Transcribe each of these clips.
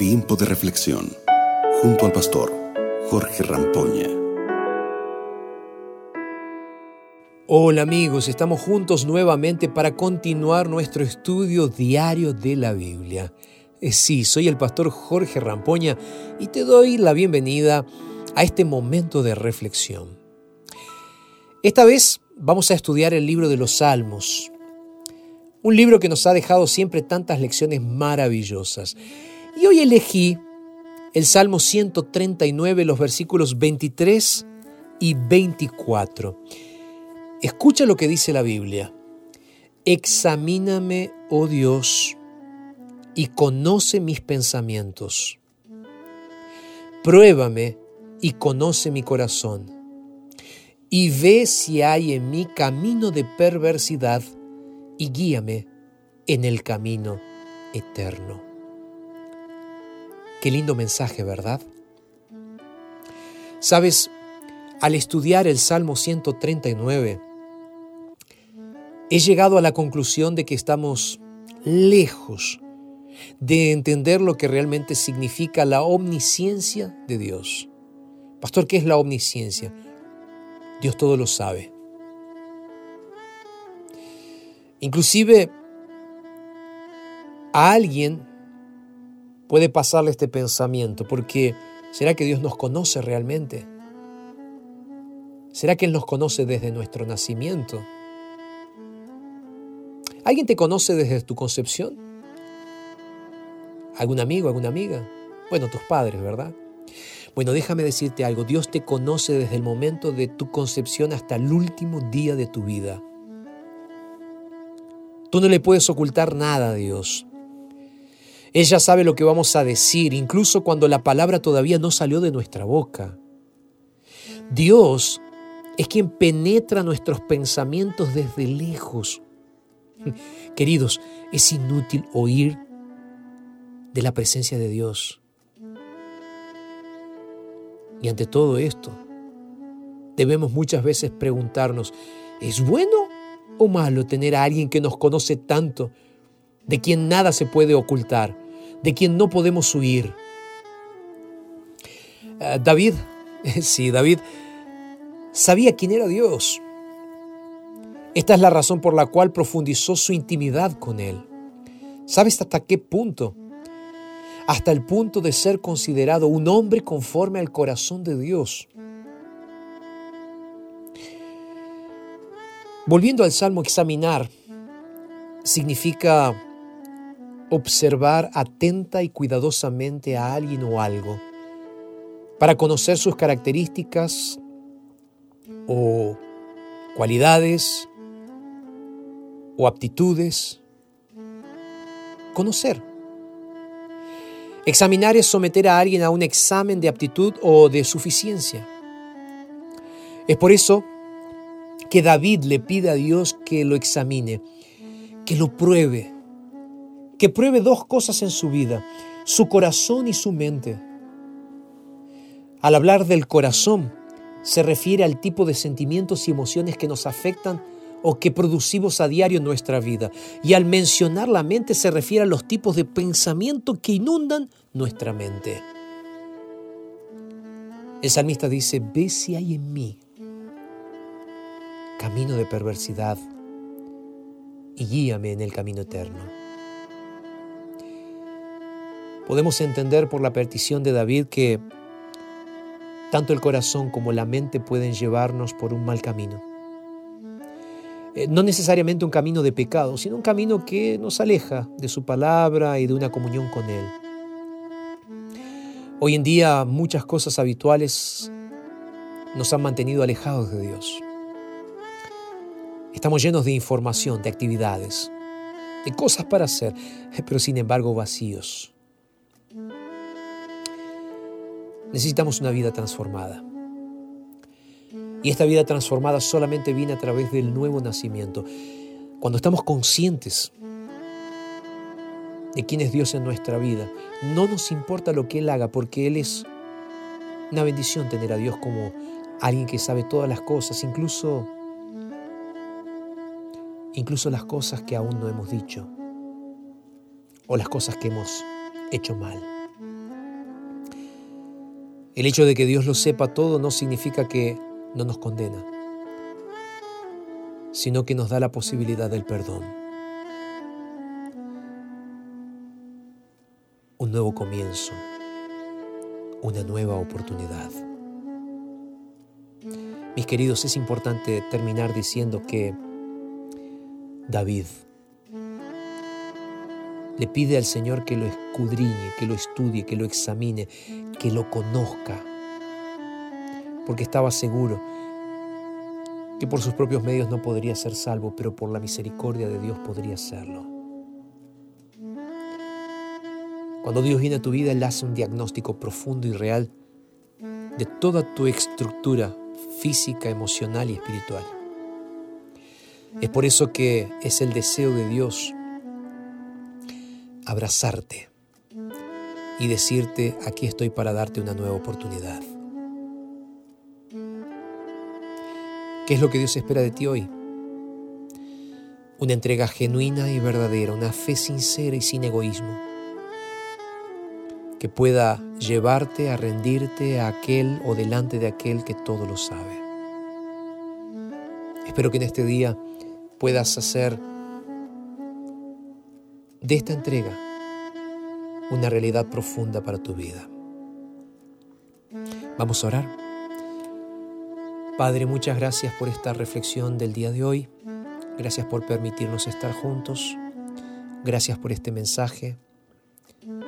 Tiempo de reflexión junto al pastor Jorge Rampoña. Hola amigos, estamos juntos nuevamente para continuar nuestro estudio diario de la Biblia. Eh, sí, soy el pastor Jorge Rampoña y te doy la bienvenida a este momento de reflexión. Esta vez vamos a estudiar el libro de los Salmos, un libro que nos ha dejado siempre tantas lecciones maravillosas. Elegí el Salmo 139, los versículos 23 y 24. Escucha lo que dice la Biblia. Examíname, oh Dios, y conoce mis pensamientos. Pruébame y conoce mi corazón. Y ve si hay en mí camino de perversidad y guíame en el camino eterno. Qué lindo mensaje, ¿verdad? Sabes, al estudiar el Salmo 139, he llegado a la conclusión de que estamos lejos de entender lo que realmente significa la omnisciencia de Dios. Pastor, ¿qué es la omnisciencia? Dios todo lo sabe. Inclusive a alguien puede pasarle este pensamiento, porque ¿será que Dios nos conoce realmente? ¿Será que Él nos conoce desde nuestro nacimiento? ¿Alguien te conoce desde tu concepción? ¿Algún amigo, alguna amiga? Bueno, tus padres, ¿verdad? Bueno, déjame decirte algo, Dios te conoce desde el momento de tu concepción hasta el último día de tu vida. Tú no le puedes ocultar nada a Dios. Ella sabe lo que vamos a decir, incluso cuando la palabra todavía no salió de nuestra boca. Dios es quien penetra nuestros pensamientos desde lejos. Queridos, es inútil oír de la presencia de Dios. Y ante todo esto, debemos muchas veces preguntarnos, ¿es bueno o malo tener a alguien que nos conoce tanto, de quien nada se puede ocultar? de quien no podemos huir. Ah, David, sí, David sabía quién era Dios. Esta es la razón por la cual profundizó su intimidad con Él. ¿Sabes hasta qué punto? Hasta el punto de ser considerado un hombre conforme al corazón de Dios. Volviendo al Salmo, examinar significa observar atenta y cuidadosamente a alguien o algo para conocer sus características o cualidades o aptitudes. Conocer. Examinar es someter a alguien a un examen de aptitud o de suficiencia. Es por eso que David le pide a Dios que lo examine, que lo pruebe, que pruebe dos cosas en su vida, su corazón y su mente. Al hablar del corazón, se refiere al tipo de sentimientos y emociones que nos afectan o que producimos a diario en nuestra vida. Y al mencionar la mente se refiere a los tipos de pensamiento que inundan nuestra mente. El salmista dice, ve si hay en mí camino de perversidad y guíame en el camino eterno. Podemos entender por la petición de David que tanto el corazón como la mente pueden llevarnos por un mal camino. Eh, no necesariamente un camino de pecado, sino un camino que nos aleja de su palabra y de una comunión con Él. Hoy en día muchas cosas habituales nos han mantenido alejados de Dios. Estamos llenos de información, de actividades, de cosas para hacer, pero sin embargo vacíos. Necesitamos una vida transformada. Y esta vida transformada solamente viene a través del nuevo nacimiento. Cuando estamos conscientes de quién es Dios en nuestra vida, no nos importa lo que Él haga, porque Él es una bendición tener a Dios como alguien que sabe todas las cosas, incluso, incluso las cosas que aún no hemos dicho o las cosas que hemos hecho mal. El hecho de que Dios lo sepa todo no significa que no nos condena, sino que nos da la posibilidad del perdón. Un nuevo comienzo, una nueva oportunidad. Mis queridos, es importante terminar diciendo que David le pide al Señor que lo escudriñe, que lo estudie, que lo examine, que lo conozca, porque estaba seguro que por sus propios medios no podría ser salvo, pero por la misericordia de Dios podría serlo. Cuando Dios viene a tu vida, Él hace un diagnóstico profundo y real de toda tu estructura física, emocional y espiritual. Es por eso que es el deseo de Dios abrazarte y decirte, aquí estoy para darte una nueva oportunidad. ¿Qué es lo que Dios espera de ti hoy? Una entrega genuina y verdadera, una fe sincera y sin egoísmo, que pueda llevarte a rendirte a aquel o delante de aquel que todo lo sabe. Espero que en este día puedas hacer de esta entrega una realidad profunda para tu vida. Vamos a orar. Padre, muchas gracias por esta reflexión del día de hoy. Gracias por permitirnos estar juntos. Gracias por este mensaje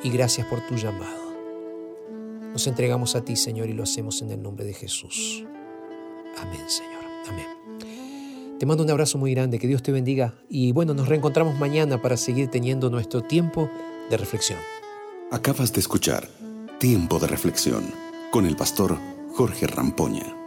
y gracias por tu llamado. Nos entregamos a ti, Señor, y lo hacemos en el nombre de Jesús. Amén, Señor. Amén. Te mando un abrazo muy grande, que Dios te bendiga y bueno, nos reencontramos mañana para seguir teniendo nuestro tiempo de reflexión. Acabas de escuchar Tiempo de Reflexión con el pastor Jorge Rampoña.